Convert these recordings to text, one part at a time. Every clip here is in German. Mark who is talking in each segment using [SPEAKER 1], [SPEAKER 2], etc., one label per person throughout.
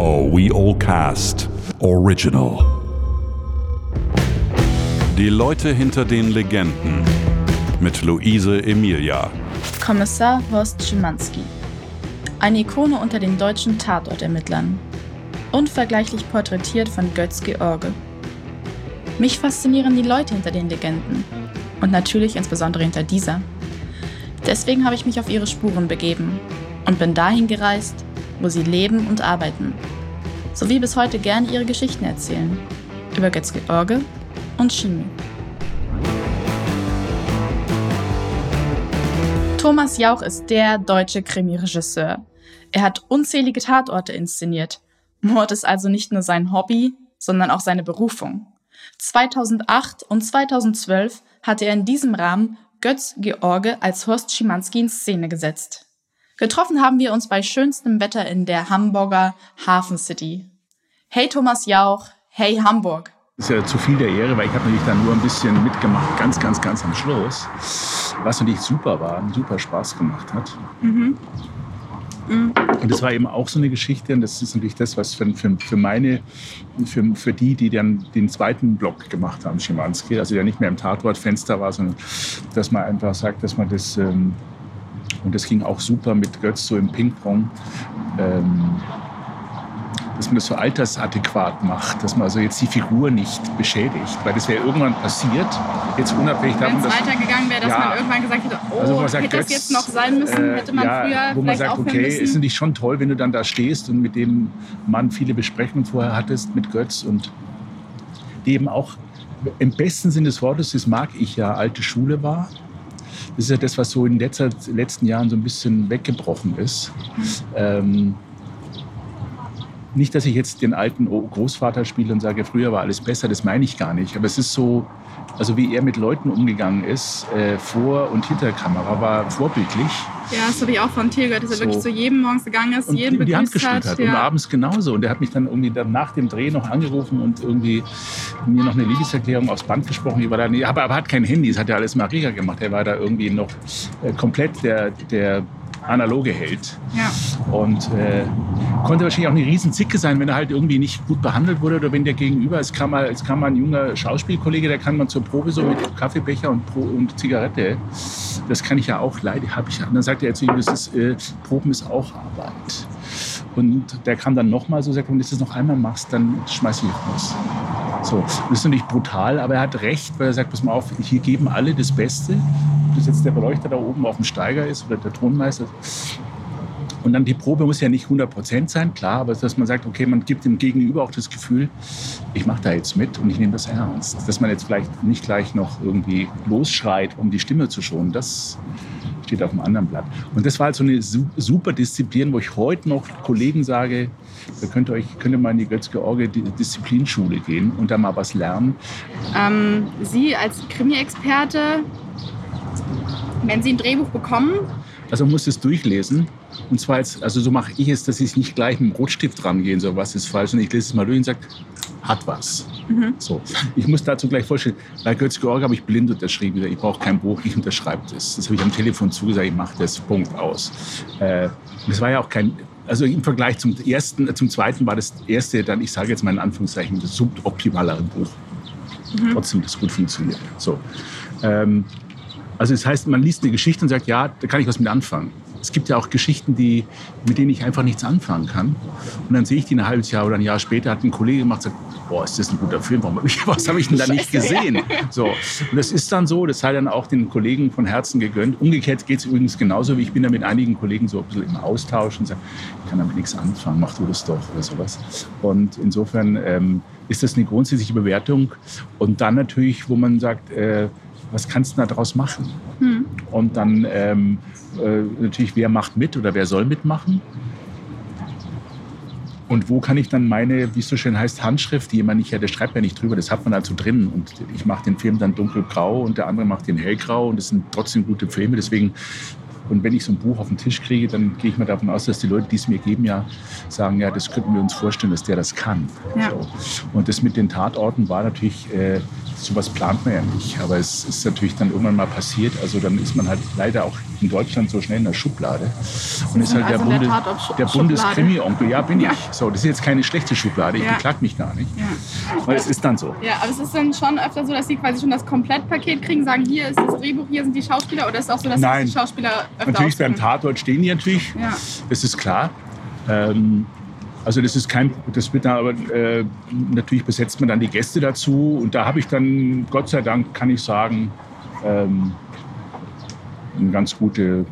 [SPEAKER 1] Oh We All Cast Original. Die Leute hinter den Legenden mit Luise Emilia.
[SPEAKER 2] Kommissar Horst Schimanski. Eine Ikone unter den deutschen Tatortermittlern. Unvergleichlich porträtiert von Götz George. Mich faszinieren die Leute hinter den Legenden. Und natürlich insbesondere hinter dieser. Deswegen habe ich mich auf ihre Spuren begeben und bin dahin gereist, wo sie leben und arbeiten. Sowie bis heute gerne ihre Geschichten erzählen. Über Götz George und Chemie. Thomas Jauch ist der deutsche Krimi-Regisseur. Er hat unzählige Tatorte inszeniert. Mord ist also nicht nur sein Hobby, sondern auch seine Berufung. 2008 und 2012 hatte er in diesem Rahmen Götz George als Horst Schimanski in Szene gesetzt. Getroffen haben wir uns bei schönstem Wetter in der Hamburger Hafen City. Hey Thomas Jauch, hey Hamburg.
[SPEAKER 3] Das ist ja zu viel der Ehre, weil ich habe natürlich dann nur ein bisschen mitgemacht, ganz, ganz, ganz am Schluss, was natürlich super war, super Spaß gemacht hat. Mhm. Mhm. Und das war eben auch so eine Geschichte, und das ist natürlich das, was für, für, für meine, für, für die, die dann den zweiten Block gemacht haben, Schimanski, also der nicht mehr im Tatortfenster war, sondern dass man einfach sagt, dass man das ähm, und das ging auch super mit Götz so im Ping-Pong. Ähm, dass man das so altersadäquat macht, dass man also jetzt die Figur nicht beschädigt, weil das wäre irgendwann passiert, jetzt unabhängig
[SPEAKER 2] davon, Wenn es weitergegangen wäre, dass ja, man irgendwann gesagt hätte, oh, also sagt, hätte Götz, das jetzt noch sein müssen, äh, hätte man ja, früher
[SPEAKER 3] wo
[SPEAKER 2] man
[SPEAKER 3] sagt, okay, müssen. ist natürlich schon toll, wenn du dann da stehst und mit dem Mann viele Besprechungen vorher hattest mit Götz und die eben auch im besten Sinne des Wortes, das mag ich ja, alte Schule war das ist ja das, was so in den letzten Jahren so ein bisschen weggebrochen ist. Ähm, nicht, dass ich jetzt den alten Großvater spiele und sage, früher war alles besser, das meine ich gar nicht. Aber es ist so, also wie er mit Leuten umgegangen ist, äh, vor und hinter der Kamera, war vorbildlich.
[SPEAKER 2] Ja, das habe ich auch von Thiel gehört, dass er so. wirklich zu jedem morgens gegangen ist,
[SPEAKER 3] und
[SPEAKER 2] jedem
[SPEAKER 3] die Hand geschüttelt hat. Ja. Und abends genauso. Und er hat mich dann irgendwie dann nach dem Dreh noch angerufen und irgendwie mir noch eine Liebeserklärung aufs Band gesprochen. Ich war da, aber er hat kein Handy, das hat ja alles Marika gemacht. Er war da irgendwie noch äh, komplett der, der analoge hält.
[SPEAKER 2] Ja.
[SPEAKER 3] Und äh, konnte wahrscheinlich auch eine riesen Zicke sein, wenn er halt irgendwie nicht gut behandelt wurde oder wenn der Gegenüber, es kam mal, es kam mal ein junger Schauspielkollege, der kann man zur Probe so mit Kaffeebecher und, und Zigarette. Das kann ich ja auch leider, habe ich. Und dann sagt er zu ihm, das ist, äh, Proben ist auch Arbeit. Und der kam dann nochmal so, sagt, wenn du das noch einmal machst, dann schmeiß ich raus. So, das ist natürlich brutal, aber er hat recht, weil er sagt, pass mal auf, hier geben alle das Beste. Das jetzt der Beleuchter da oben auf dem Steiger ist oder der Tonmeister. Und dann die Probe muss ja nicht 100 Prozent sein, klar, aber dass man sagt, okay, man gibt dem Gegenüber auch das Gefühl, ich mache da jetzt mit und ich nehme das ernst. Dass man jetzt vielleicht nicht gleich noch irgendwie losschreit, um die Stimme zu schonen, das steht auf dem anderen Blatt. Und das war halt so eine super Disziplin, wo ich heute noch Kollegen sage, ihr könnt euch könnt ihr mal in die Götz-George Disziplinschule gehen und da mal was lernen.
[SPEAKER 2] Ähm, Sie als Krimi-Experte, wenn Sie ein Drehbuch bekommen,
[SPEAKER 3] also man muss es durchlesen. Und zwar jetzt, also so mache ich es, dass ich nicht gleich mit dem Rotstift rangehe, so was ist falsch. Und ich lese es mal durch und sage, hat was. Mhm. So. Ich muss dazu gleich vorstellen, bei Götz Georg habe ich blind unterschrieben. Ich brauche kein Buch, ich unterschreibe das. Das habe ich am Telefon zugesagt, ich mache das, Punkt, aus. Äh, das war ja auch kein, also im Vergleich zum ersten, zum zweiten war das erste dann, ich sage jetzt mal in Anführungszeichen, das suboptimalere Buch. Mhm. Trotzdem, das gut funktioniert. So. Ähm, also das heißt, man liest eine Geschichte und sagt, ja, da kann ich was mit anfangen. Es gibt ja auch Geschichten, die, mit denen ich einfach nichts anfangen kann. Und dann sehe ich die ein halbes Jahr oder ein Jahr später, hat ein Kollege gemacht und sagt, boah, ist das ein guter Film, warum, was habe ich denn da nicht gesehen? So. Und das ist dann so, das sei dann auch den Kollegen von Herzen gegönnt. Umgekehrt geht es übrigens genauso, wie ich bin da mit einigen Kollegen so ein bisschen im Austausch und sage, ich kann damit nichts anfangen, mach du das doch oder sowas. Und insofern ähm, ist das eine grundsätzliche Bewertung. Und dann natürlich, wo man sagt, äh, was kannst du daraus machen? Hm. Und dann ähm, äh, natürlich, wer macht mit oder wer soll mitmachen? Und wo kann ich dann meine, wie es so schön heißt, Handschrift, die immer nicht, ja, der schreibt ja nicht drüber, das hat man also drin. Und ich mache den Film dann dunkelgrau und der andere macht den hellgrau und das sind trotzdem gute Filme. Deswegen, und wenn ich so ein Buch auf den Tisch kriege, dann gehe ich mal davon aus, dass die Leute, die es mir geben, ja sagen, ja, das könnten wir uns vorstellen, dass der das kann. Ja. So. Und das mit den Tatorten war natürlich äh, sowas plant man ja nicht. Aber es ist natürlich dann irgendwann mal passiert. Also dann ist man halt leider auch in Deutschland so schnell in der Schublade. Und ist halt
[SPEAKER 2] also
[SPEAKER 3] der, Bunde,
[SPEAKER 2] der
[SPEAKER 3] der. Bundeskrimi-Onkel. Ja, bin
[SPEAKER 2] Ja.
[SPEAKER 3] ich. So, das ist jetzt keine schlechte Schublade. Ich
[SPEAKER 2] Ja.
[SPEAKER 3] beklag mich gar nicht.
[SPEAKER 2] Ja.
[SPEAKER 3] Weil es ist dann so.
[SPEAKER 4] Ja, aber es ist dann schon öfter so, dass sie quasi schon das Komplettpaket kriegen, sagen, hier ist das Drehbuch, hier sind die Schauspieler oder ist es auch so, dass
[SPEAKER 3] Nein.
[SPEAKER 4] die Schauspieler öfter
[SPEAKER 3] Natürlich beim? Tatort stehen die natürlich.
[SPEAKER 4] Ja.
[SPEAKER 3] Das ist klar. Ähm, also das ist kein, das wird dann aber äh, natürlich besetzt man dann die Gäste dazu und da habe ich dann Gott sei Dank kann ich sagen ähm, ein ganz gute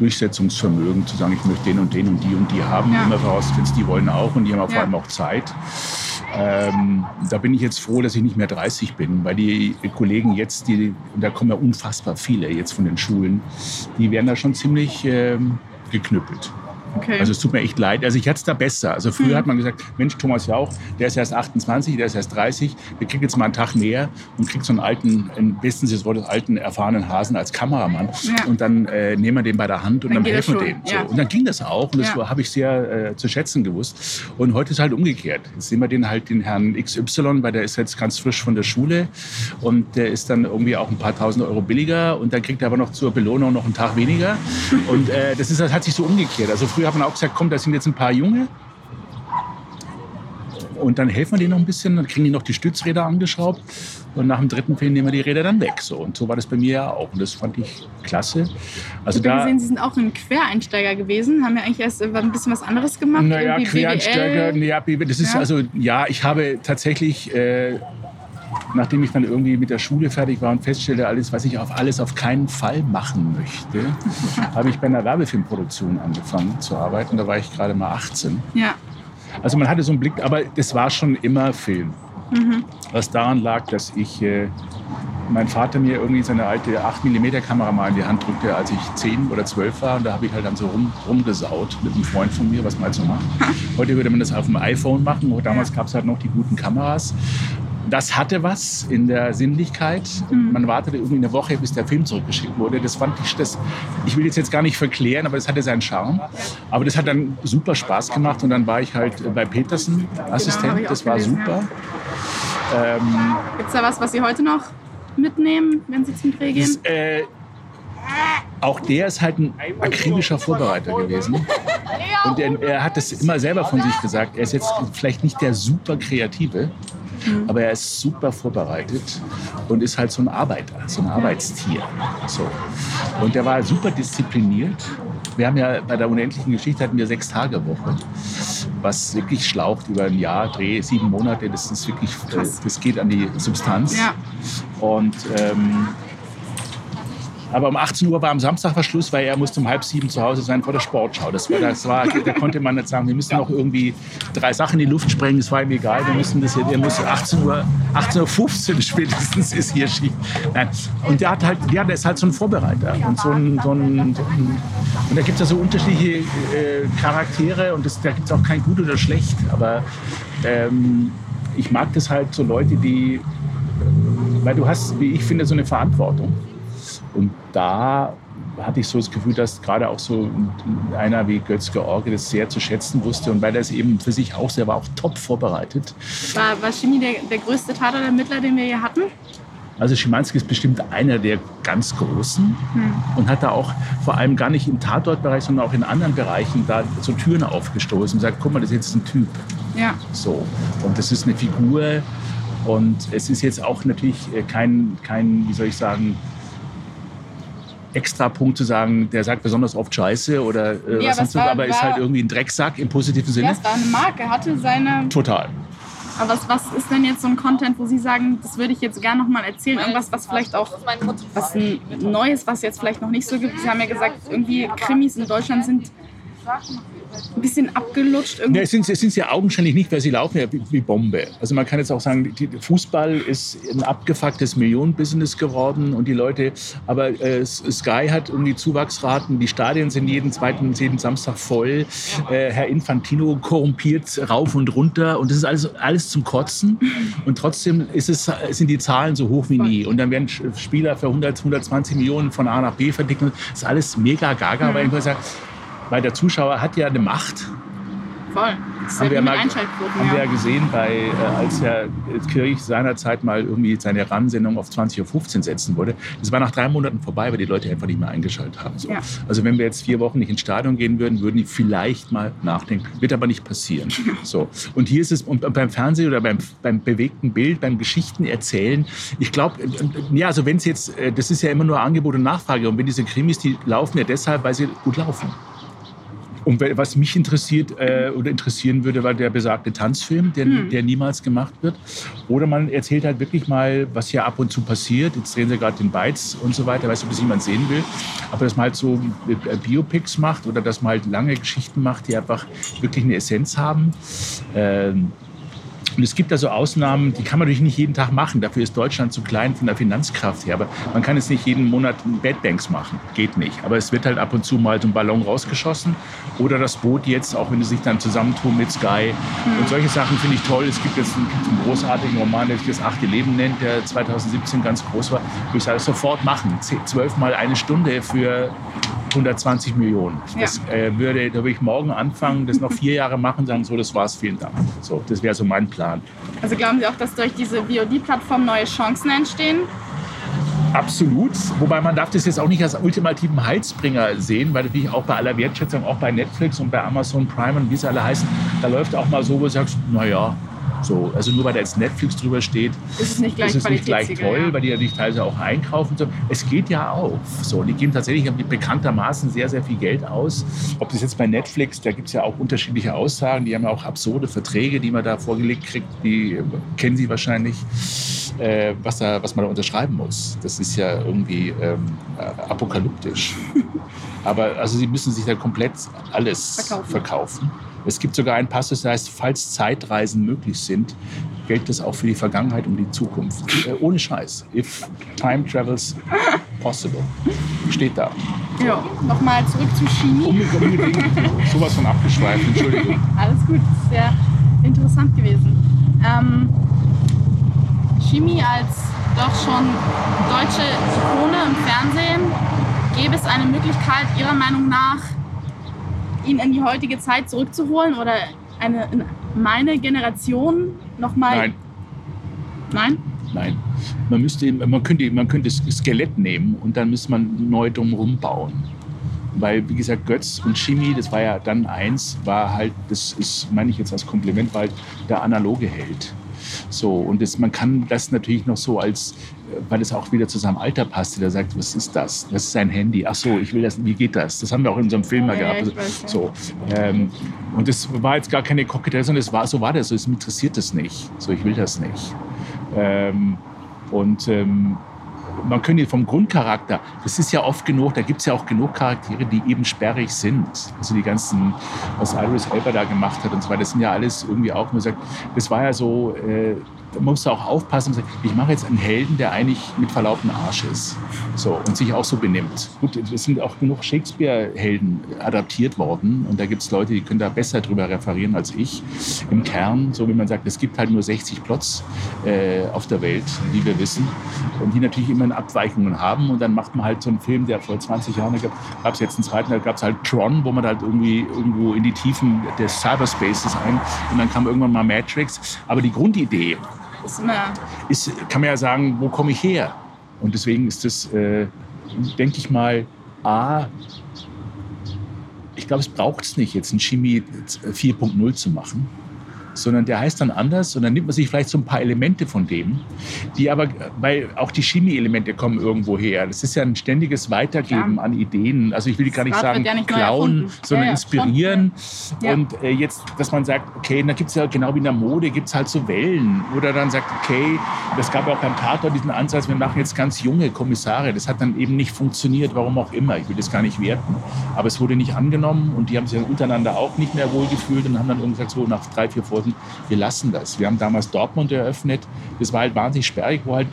[SPEAKER 3] Durchsetzungsvermögen zu sagen, ich möchte den und den und die und die haben.
[SPEAKER 4] Ja.
[SPEAKER 3] Immer vorausgesetzt, die wollen auch und die haben auch vor
[SPEAKER 4] Ja.
[SPEAKER 3] allem auch Zeit. Ähm, da bin ich jetzt froh, dass ich nicht mehr 30 bin, weil die Kollegen jetzt, die, und da kommen ja unfassbar viele jetzt von den Schulen, die werden da schon ziemlich ähm, geknüppelt.
[SPEAKER 4] Okay.
[SPEAKER 3] Also es tut mir echt leid. Also ich hatte es da besser. Also früher
[SPEAKER 4] Mhm.
[SPEAKER 3] hat man gesagt, Mensch, Thomas Jauch, der ist erst 28, der ist erst 30, der kriegt jetzt mal einen Tag mehr und kriegt so einen alten, im besten Sinne des Wortes, alten, erfahrenen Hasen als Kameramann.
[SPEAKER 4] Ja.
[SPEAKER 3] Und dann äh, nehmen wir den bei der Hand und
[SPEAKER 4] Dann
[SPEAKER 3] dann, helfen wir dem. So.
[SPEAKER 4] ja.
[SPEAKER 3] Und dann ging das auch und das
[SPEAKER 4] Ja.
[SPEAKER 3] habe ich sehr äh, zu schätzen gewusst. Und heute ist halt umgekehrt. Jetzt sehen wir den halt, den Herrn XY, weil der ist jetzt ganz frisch von der Schule und der ist dann irgendwie auch ein paar tausend Euro billiger und dann kriegt er aber noch zur Belohnung noch einen Tag weniger. Und äh, das, ist, das hat sich so umgekehrt. Also früher hat man auch gesagt, komm, das sind jetzt ein paar Junge. Und dann helfen wir denen noch ein bisschen, dann kriegen die noch die Stützräder angeschraubt. Und nach dem dritten Film nehmen wir die Räder dann weg. So. Und so war das bei mir ja auch. Und das fand ich klasse. Also
[SPEAKER 4] ich habe
[SPEAKER 3] da,
[SPEAKER 4] gesehen, Sie sind auch ein Quereinsteiger gewesen, haben ja eigentlich erst äh, ein bisschen was anderes gemacht.
[SPEAKER 3] naja, Quereinsteiger,
[SPEAKER 4] BWL.
[SPEAKER 3] ja, das ist
[SPEAKER 4] Ja.
[SPEAKER 3] also, ja, ich habe tatsächlich, äh, nachdem ich dann irgendwie mit der Schule fertig war und feststellte, alles, was ich auf alles auf keinen Fall machen möchte, habe ich bei einer Werbefilmproduktion angefangen zu arbeiten. Da war ich gerade mal 18.
[SPEAKER 4] Ja.
[SPEAKER 3] Also man hatte so einen Blick, aber das war schon immer Film.
[SPEAKER 4] Mhm.
[SPEAKER 3] Was daran lag, dass ich äh, mein Vater mir irgendwie seine alte 8mm Kamera mal in die Hand drückte, als ich 10 oder 12 war. Und da habe ich halt dann so rum, rumgesaut mit einem Freund von mir, was man halt so macht. Heute würde man das auf dem iPhone machen. Damals gab es halt noch die guten Kameras. Das hatte was in der Sinnlichkeit. Man wartete irgendwie eine Woche, bis der Film zurückgeschickt wurde. Das fand ich, das, ich will jetzt jetzt gar nicht verklären, aber das hatte seinen Charme. Aber das hat dann super Spaß gemacht und dann war ich halt bei Petersen Assistent.
[SPEAKER 4] habe ich auch
[SPEAKER 3] das war
[SPEAKER 4] gelesen,
[SPEAKER 3] super. Ähm,
[SPEAKER 4] Gibt es da was, was Sie heute noch mitnehmen, wenn Sie zum Dreh gehen?
[SPEAKER 3] das, äh, auch der ist halt ein akribischer Vorbereiter gewesen. Und er, er hat das immer selber von sich gesagt. Er ist jetzt vielleicht nicht der super Kreative, aber er ist super vorbereitet und ist halt so ein Arbeiter, so ein Arbeitstier. So. Und der war super diszipliniert. Wir haben ja bei der unendlichen Geschichte hatten wir sechs Tage Woche, was wirklich schlaucht über ein Jahr, Dreh, sieben Monate. Das ist wirklich, äh, das geht an die Substanz.
[SPEAKER 4] Ja.
[SPEAKER 3] Und ähm, aber um 18 Uhr war am Samstag war Schluss, weil er musste um halb sieben zu Hause sein vor der Sportschau. Das war, das war, da konnte man nicht sagen, wir müssen noch irgendwie drei Sachen in die Luft sprengen. Das war ihm egal. Wir müssen das hier, er muss 18 Uhr, 18.15 Uhr spätestens ist hier schief. Nein. Und der hat halt, ja, der ist halt so ein Vorbereiter. Und so ein, so ein und da gibt es ja so unterschiedliche äh, Charaktere und das, da gibt es auch kein gut oder schlecht. Aber ähm, ich mag das halt so Leute, die, weil du hast, wie ich finde, so eine Verantwortung. Und da hatte ich so das Gefühl, dass gerade auch so einer wie Götz George das sehr zu schätzen wusste. Und weil er es eben für sich auch sehr war, auch top vorbereitet.
[SPEAKER 4] War, war Chemie der, der größte Tatortermittler, den wir hier hatten?
[SPEAKER 3] Also Schimanski ist bestimmt einer der ganz Großen und hat da auch vor allem gar nicht im Tatortbereich, sondern auch in anderen Bereichen da so Türen aufgestoßen und sagt, guck mal, das ist jetzt ein Typ.
[SPEAKER 4] Ja.
[SPEAKER 3] So. Und das ist eine Figur. Und es ist jetzt auch natürlich äh, kein, kein wie soll ich sagen, extra Punkt zu sagen, der sagt besonders oft Scheiße oder äh,
[SPEAKER 4] Nee,
[SPEAKER 3] was sonst
[SPEAKER 4] war-
[SPEAKER 3] aber ist halt irgendwie ein Drecksack im positiven Sinne.
[SPEAKER 4] Ja, es war eine Marke, hatte seine.
[SPEAKER 3] Total.
[SPEAKER 4] Aber was, was ist denn jetzt so ein Content, wo Sie sagen, das würde ich jetzt gerne noch mal erzählen? Irgendwas, was vielleicht auch was ein Neues, was jetzt vielleicht noch nicht so gibt. Sie haben ja gesagt, irgendwie Krimis in Deutschland sind ein bisschen abgelutscht. Irgendwie.
[SPEAKER 3] Ne, es sind es ja augenscheinlich nicht, weil sie laufen ja wie, wie Bombe. Also man kann jetzt auch sagen, die, Fußball ist ein abgefucktes Millionenbusiness geworden und die Leute, aber äh, Sky hat irgendwie Zuwachsraten, die Stadien sind jeden zweiten jeden Samstag voll. Äh, Herr Infantino korrumpiert rauf und runter und das ist alles, alles zum Kotzen und trotzdem ist es, sind die Zahlen so hoch wie nie und dann werden Spieler für 100, 120 Millionen von A nach B verdickt. Das ist alles mega gaga, weil ich muss sagen, weil der Zuschauer hat ja eine Macht
[SPEAKER 4] Voll. Das
[SPEAKER 3] haben
[SPEAKER 4] ja
[SPEAKER 3] wir,
[SPEAKER 4] mit
[SPEAKER 3] mal, haben wir ja
[SPEAKER 4] Ja.
[SPEAKER 3] gesehen, bei, äh, als Herr Kirch seinerzeit mal irgendwie seine RAN-Sendung auf 20.15 Uhr setzen wollte. Das war nach drei Monaten vorbei, weil die Leute einfach nicht mehr eingeschaltet haben. So.
[SPEAKER 4] Ja.
[SPEAKER 3] Also wenn wir jetzt vier Wochen nicht ins Stadion gehen würden, würden die vielleicht mal nachdenken. Wird aber nicht passieren. So. Und hier ist es und beim Fernsehen oder beim, beim bewegten Bild, beim Geschichten erzählen. Ich glaube, ja, also wenn es jetzt, äh, das ist ja immer nur Angebot und Nachfrage. Und wenn diese Krimis, die laufen ja deshalb, weil sie gut laufen. Und was mich interessiert äh, oder interessieren würde, war der besagte Tanzfilm, der, der niemals gemacht wird. Oder man erzählt halt wirklich mal, was hier ab und zu passiert. Jetzt drehen sie gerade den Beiz und so weiter, weiß nicht, ob das jemand sehen will. Aber dass man halt so äh, Biopics macht oder dass man halt lange Geschichten macht, die einfach wirklich eine Essenz haben. Ähm, und es gibt also Ausnahmen, die kann man natürlich nicht jeden Tag machen. Dafür ist Deutschland zu klein von der Finanzkraft her. Aber man kann jetzt nicht jeden Monat Bad Banks machen. Geht nicht. Aber es wird halt ab und zu mal so ein Ballon rausgeschossen. Oder das Boot jetzt, auch wenn sie sich dann zusammentun mit Sky. Und solche Sachen finde ich toll. Es gibt jetzt einen, einen großartigen Roman, der sich das achte Leben nennt, der 2017 ganz groß war. Wo ich sage, sofort machen. Zeh- Zwölf mal eine Stunde für 120 Millionen. Das äh, würde, da würde ich morgen anfangen, das noch vier Jahre machen, sagen so, das war's, vielen Dank. So, das wäre so mein Plan.
[SPEAKER 4] Also glauben Sie auch, dass durch diese VOD-Plattform neue Chancen entstehen?
[SPEAKER 3] Absolut. Wobei man darf das jetzt auch nicht als ultimativen Heilsbringer sehen, weil natürlich auch bei aller Wertschätzung, auch bei Netflix und bei Amazon Prime und wie sie alle heißen, da läuft auch mal so, wo du sagst, naja, so, also nur weil da jetzt Netflix drüber steht,
[SPEAKER 4] Ist es nicht gleich
[SPEAKER 3] es nicht gleich toll,
[SPEAKER 4] ja.
[SPEAKER 3] weil die natürlich teilweise auch einkaufen. So. Es geht ja auf. So, die geben tatsächlich bekanntermaßen sehr, sehr viel Geld aus. Ob das jetzt bei Netflix, da gibt es ja auch unterschiedliche Aussagen. Die haben ja auch absurde Verträge, die man da vorgelegt kriegt. Die äh, kennen Sie wahrscheinlich, äh, was, da, was man da unterschreiben muss. Das ist ja irgendwie ähm, äh, apokalyptisch. Aber also Sie müssen sich da komplett alles
[SPEAKER 4] Verkaufen.
[SPEAKER 3] verkaufen. Es gibt sogar einen Passus, der heißt, falls Zeitreisen möglich sind, gilt das auch für die Vergangenheit und die Zukunft. Äh, ohne Scheiß. If time travels possible. Steht da.
[SPEAKER 4] Ja, nochmal zurück zu Chemie.
[SPEAKER 3] Unbedingt, sowas von abgeschweift, Entschuldigung.
[SPEAKER 4] Alles gut, sehr interessant gewesen. Ähm, Chemie als doch schon deutsche Ikone im Fernsehen, gäbe es eine Möglichkeit Ihrer Meinung nach, ihn in die heutige Zeit zurückzuholen oder eine in meine Generation nochmal.
[SPEAKER 3] Nein,
[SPEAKER 4] Nein?
[SPEAKER 3] nein. Man, müsste, man, könnte, man könnte das Skelett nehmen und dann müsste man neu drumherum bauen. Weil, wie gesagt, Götz und Chemie, das war ja dann eins, war halt, das ist, meine ich jetzt als Kompliment, war halt der analoge Held. So, und das, man kann das natürlich noch so als, weil es auch wieder zu seinem Alter passte, der sagt, was ist das? Das ist sein Handy. Ach so, ich will das, wie geht das? Das haben wir auch in unserem Film mal
[SPEAKER 4] Ja, ja,
[SPEAKER 3] gehabt.
[SPEAKER 4] ich weiß, ja.
[SPEAKER 3] so, ähm, und das war jetzt gar keine Koketterie, sondern es war, so war das. So, es interessiert das nicht. So, ich will das nicht. Ähm, und ähm, man könnte vom Grundcharakter, das ist ja oft genug, da gibt es ja auch genug Charaktere, die eben sperrig sind. Also die ganzen, was Iris Elba da gemacht hat und so weiter, das sind ja alles irgendwie auch, man sagt, das war ja so, äh, musst du auch aufpassen, ich mache jetzt einen Helden, der eigentlich mit verlaubten Arsch ist. So, und sich auch so benimmt. Gut, es sind auch genug Shakespeare-Helden adaptiert worden und da gibt es Leute, die können da besser drüber referieren als ich. Im Kern, so wie man sagt, es gibt halt nur 60 Plots äh, auf der Welt, die wir wissen und die natürlich immer Abweichungen haben und dann macht man halt so einen Film, der vor 20 Jahren gab, gab es jetzt einen zweiten, da gab es halt Tron, wo man halt irgendwie irgendwo in die Tiefen des Cyberspaces ein und dann kam irgendwann mal Matrix. Aber die Grundidee
[SPEAKER 4] Ist immer
[SPEAKER 3] ist, kann man ja sagen, wo komme ich her? Und deswegen ist das, äh, denke ich mal, A, ich glaube, es braucht es nicht, jetzt ein Chemie 4.0 zu machen, sondern der heißt dann anders und dann nimmt man sich vielleicht so ein paar Elemente von dem, die aber, weil auch die Chemie-Elemente kommen irgendwo her. Das ist ja ein ständiges Weitergeben
[SPEAKER 4] Klar.
[SPEAKER 3] an Ideen. Also ich will gar nicht
[SPEAKER 4] Das
[SPEAKER 3] sagen
[SPEAKER 4] ja nicht
[SPEAKER 3] klauen, sondern
[SPEAKER 4] Ja, ja,
[SPEAKER 3] inspirieren.
[SPEAKER 4] Ja.
[SPEAKER 3] Und äh, jetzt, dass man sagt, okay, da gibt es ja genau wie in der Mode, gibt es halt so Wellen. Oder dann sagt, okay, das gab ja auch beim Tatort diesen Ansatz, wir machen jetzt ganz junge Kommissare. Das hat dann eben nicht funktioniert, warum auch immer. Ich will das gar nicht werten. Aber es wurde nicht angenommen und die haben sich dann untereinander auch nicht mehr wohlgefühlt und haben dann irgendwie gesagt, so nach drei, vier Folgen, wir lassen das. Wir haben damals Dortmund eröffnet. Das war halt wahnsinnig sperrig, wo halt,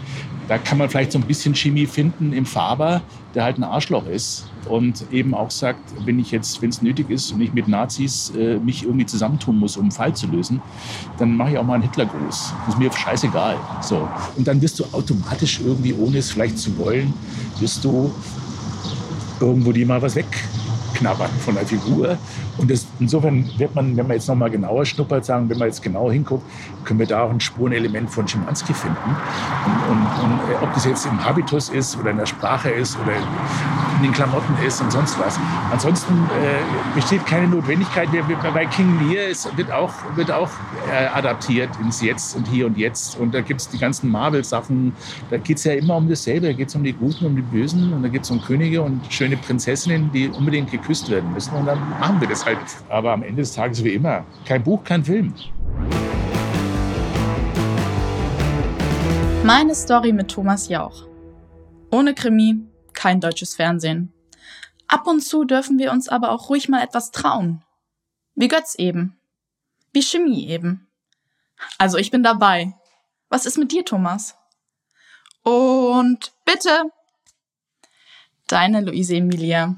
[SPEAKER 3] da kann man vielleicht so ein bisschen Chemie finden im Faber, der halt ein Arschloch ist und eben auch sagt, wenn ich jetzt, wenn es nötig ist und ich mit Nazis äh, mich irgendwie zusammentun muss, um einen Fall zu lösen, dann mache ich auch mal einen Hitlergruß. Das ist mir scheißegal. So. Und dann wirst du automatisch irgendwie, ohne es vielleicht zu wollen, wirst du irgendwo dir mal was abknabbern von der Figur. Und das, insofern wird man, wenn man jetzt nochmal genauer schnuppert, sagen, wenn man jetzt genau hinguckt, können wir da auch ein Spurenelement von Schimanski finden. Und, und, und äh, ob das jetzt im Habitus ist oder in der Sprache ist oder in den Klamotten ist und sonst was. Ansonsten äh, besteht keine Notwendigkeit. Bei King Lear ist, wird auch, wird auch äh, adaptiert ins Jetzt und Hier und Jetzt. Und da gibt es die ganzen Marvel-Sachen. Da geht es ja immer um dasselbe. Da geht es um die Guten, um die Bösen. Und da geht es um Könige und schöne Prinzessinnen, die unbedingt geküsst werden müssen. Und dann machen wir das halt. Aber am Ende des Tages wie immer. Kein Buch, kein Film.
[SPEAKER 2] Meine Story mit Thomas Jauch. Ohne Krimi, kein deutsches Fernsehen. Ab und zu dürfen wir uns aber auch ruhig mal etwas trauen. Wie Götz eben. Wie Chemie eben. Also ich bin dabei. Was ist mit dir, Thomas? Und bitte. Deine Luise Emilia.